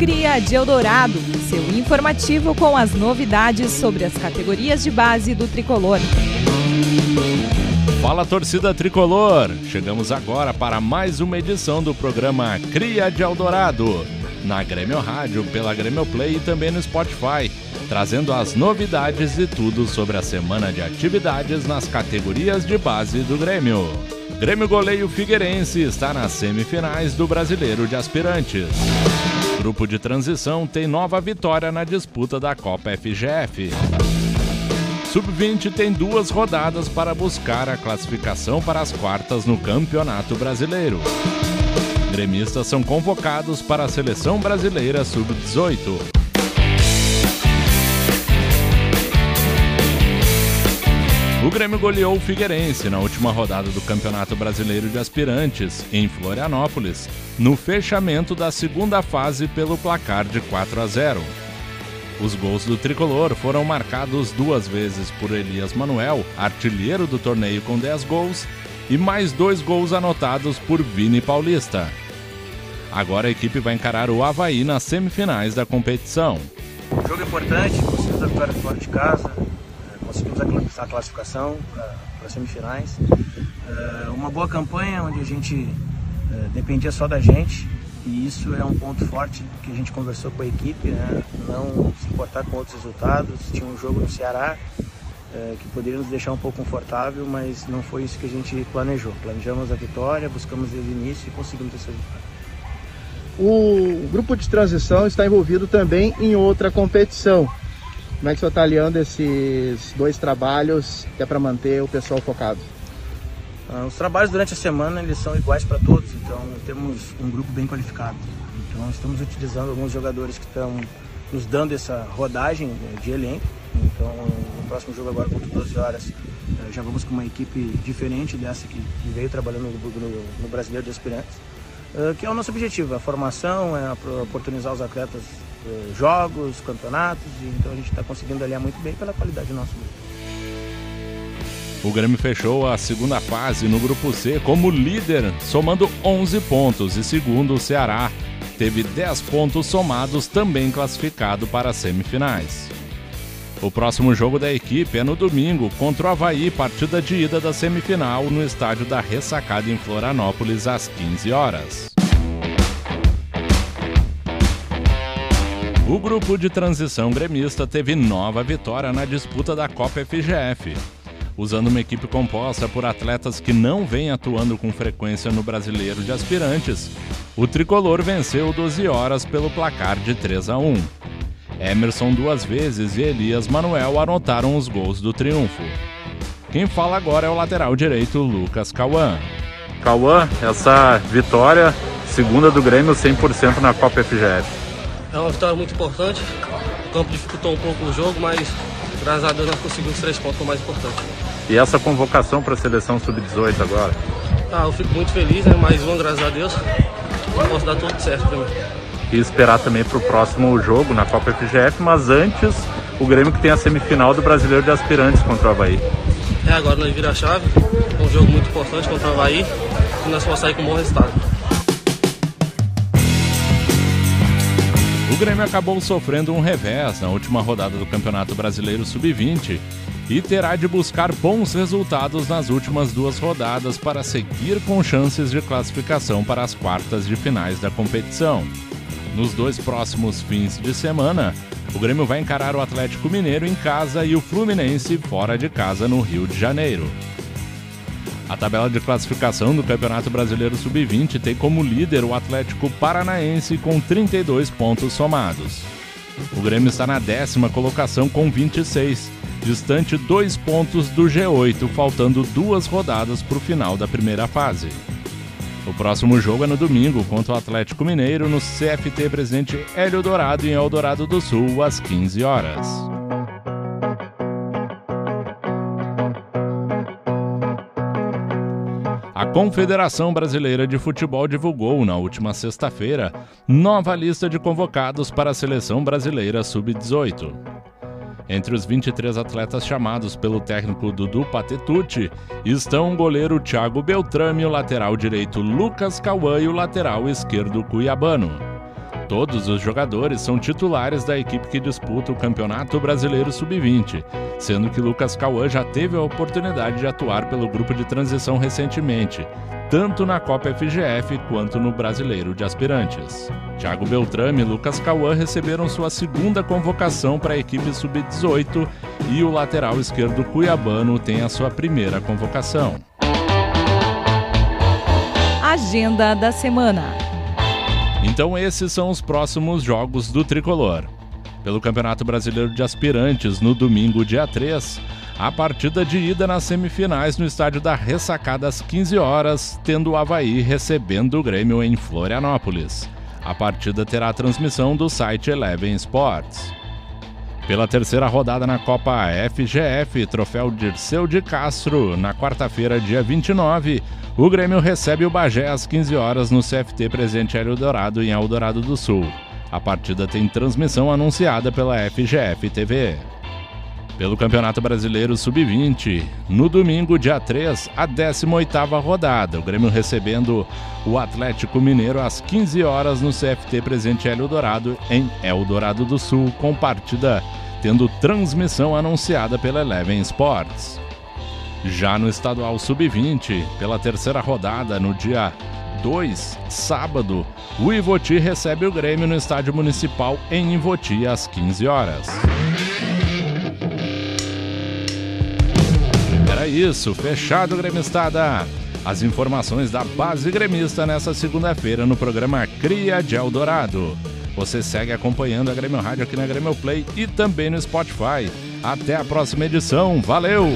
Cria de Eldorado, seu informativo com as novidades sobre as categorias de base do tricolor. Fala torcida tricolor! Chegamos agora para mais uma edição do programa Cria de Eldorado, na Grêmio Rádio, pela Grêmio Play e também no Spotify, trazendo as novidades e tudo sobre a semana de atividades nas categorias de base do Grêmio. Grêmio Goleiro Figueirense está nas semifinais do Brasileiro de Aspirantes. Grupo de transição tem nova vitória na disputa da Copa FGF. Sub-20 tem duas rodadas para buscar a classificação para as quartas no Campeonato Brasileiro. Gremistas são convocados para a Seleção Brasileira Sub-18. O Grêmio goleou o Figueirense na última rodada do Campeonato Brasileiro de Aspirantes, em Florianópolis, no fechamento da segunda fase pelo placar de 4 a 0. Os gols do tricolor foram marcados duas vezes por Elias Manuel, artilheiro do torneio com 10 gols, e mais dois gols anotados por Vini Paulista. Agora a equipe vai encarar o Havaí nas semifinais da competição. Jogo importante, conseguimos a fora de casa, a classificação para as semifinais. É, uma boa campanha onde a gente é, dependia só da gente e isso é um ponto forte que a gente conversou com a equipe, né? não se importar com outros resultados. Tinha um jogo no Ceará é, que poderia nos deixar um pouco confortável, mas não foi isso que a gente planejou. Planejamos a vitória, buscamos desde o início e conseguimos essa vitória. O grupo de transição está envolvido também em outra competição, como é que você está aliando esses dois trabalhos que é para manter o pessoal focado? Ah, os trabalhos durante a semana eles são iguais para todos, então temos um grupo bem qualificado. Então estamos utilizando alguns jogadores que estão nos dando essa rodagem né, de elenco. Então no próximo jogo agora contra 12 horas eh, já vamos com uma equipe diferente dessa que veio trabalhando no, no, no Brasileiro de Aspirantes, eh, que é o nosso objetivo, a formação, é oportunizar os atletas eh, jogos, campeonatos, e então a gente está conseguindo aliar muito bem pela qualidade do nosso grupo. O Grêmio fechou a segunda fase no grupo C como líder, somando 11 pontos, e segundo o Ceará, teve 10 pontos somados, também classificado para as semifinais. O próximo jogo da equipe é no domingo contra o Havaí, partida de ida da semifinal no estádio da Ressacada em Florianópolis às 15 horas. O grupo de transição gremista teve nova vitória na disputa da Copa FGF. Usando uma equipe composta por atletas que não vêm atuando com frequência no brasileiro de aspirantes, o tricolor venceu 12 horas pelo placar de 3 a 1. Emerson duas vezes e Elias Manuel anotaram os gols do triunfo. Quem fala agora é o lateral direito Lucas Cauã. Cauã, essa vitória, segunda do Grêmio 100% na Copa FGF. É uma vitória muito importante. O campo dificultou um pouco o jogo, mas graças a Deus nós conseguimos três pontos, que é o mais importante. E essa convocação para a seleção sub-18 agora? Ah, eu fico muito feliz, né? Mais uma, graças a Deus. Eu posso dar tudo certo para mim. E esperar também para o próximo jogo na Copa FGF, mas antes o Grêmio que tem a semifinal do Brasileiro de Aspirantes contra o Havaí. É, agora nós vira a chave. É um jogo muito importante contra o Havaí e nós vamos sair com um bom resultado. O Grêmio acabou sofrendo um revés na última rodada do Campeonato Brasileiro Sub-20 e terá de buscar bons resultados nas últimas duas rodadas para seguir com chances de classificação para as quartas de finais da competição. Nos dois próximos fins de semana, o Grêmio vai encarar o Atlético Mineiro em casa e o Fluminense fora de casa no Rio de Janeiro. A tabela de classificação do Campeonato Brasileiro Sub-20 tem como líder o Atlético Paranaense com 32 pontos somados. O Grêmio está na décima colocação com 26, distante dois pontos do G8, faltando duas rodadas para o final da primeira fase. O próximo jogo é no domingo contra o Atlético Mineiro no CFT Presidente Hélio Dourado em Eldorado do Sul às 15 horas. A Confederação Brasileira de Futebol divulgou na última sexta-feira nova lista de convocados para a seleção brasileira sub-18. Entre os 23 atletas chamados pelo técnico Dudu Patetucci estão o goleiro Thiago Beltrame, o lateral direito Lucas Cauã e o lateral esquerdo Cuiabano. Todos os jogadores são titulares da equipe que disputa o Campeonato Brasileiro Sub-20, sendo que Lucas Cauã já teve a oportunidade de atuar pelo grupo de transição recentemente, tanto na Copa FGF quanto no Brasileiro de Aspirantes. Thiago Beltrame e Lucas Cauã receberam sua segunda convocação para a equipe Sub-18 e o lateral esquerdo cuiabano tem a sua primeira convocação. Agenda da semana. Então esses são os próximos jogos do Tricolor. Pelo Campeonato Brasileiro de Aspirantes, no domingo, dia 3, a partida de ida nas semifinais no estádio da Ressacada às 15 horas, tendo o Havaí recebendo o Grêmio em Florianópolis. A partida terá transmissão do site Eleven Sports. Pela terceira rodada na Copa FGF, troféu Dirceu de Castro, na quarta-feira, dia 29, o Grêmio recebe o Bagé às 15 horas no CFT Presente Eldorado, em Eldorado do Sul. A partida tem transmissão anunciada pela FGF TV. Pelo Campeonato Brasileiro Sub-20, no domingo, dia 3, a 18ª rodada. O Grêmio recebendo o Atlético Mineiro às 15 horas no CFT Presente Eldorado, em Eldorado do Sul, com partida tendo transmissão anunciada pela Eleven Sports. Já no estadual sub-20, pela terceira rodada, no dia 2, sábado, o Ivoti recebe o Grêmio no estádio municipal em Ivoti às 15 horas. Era isso, fechado gremistada. As informações da base gremista nessa segunda-feira no programa Cria de Eldorado. Você segue acompanhando a Grêmio Rádio aqui na Grêmio Play e também no Spotify. Até a próxima edição. Valeu!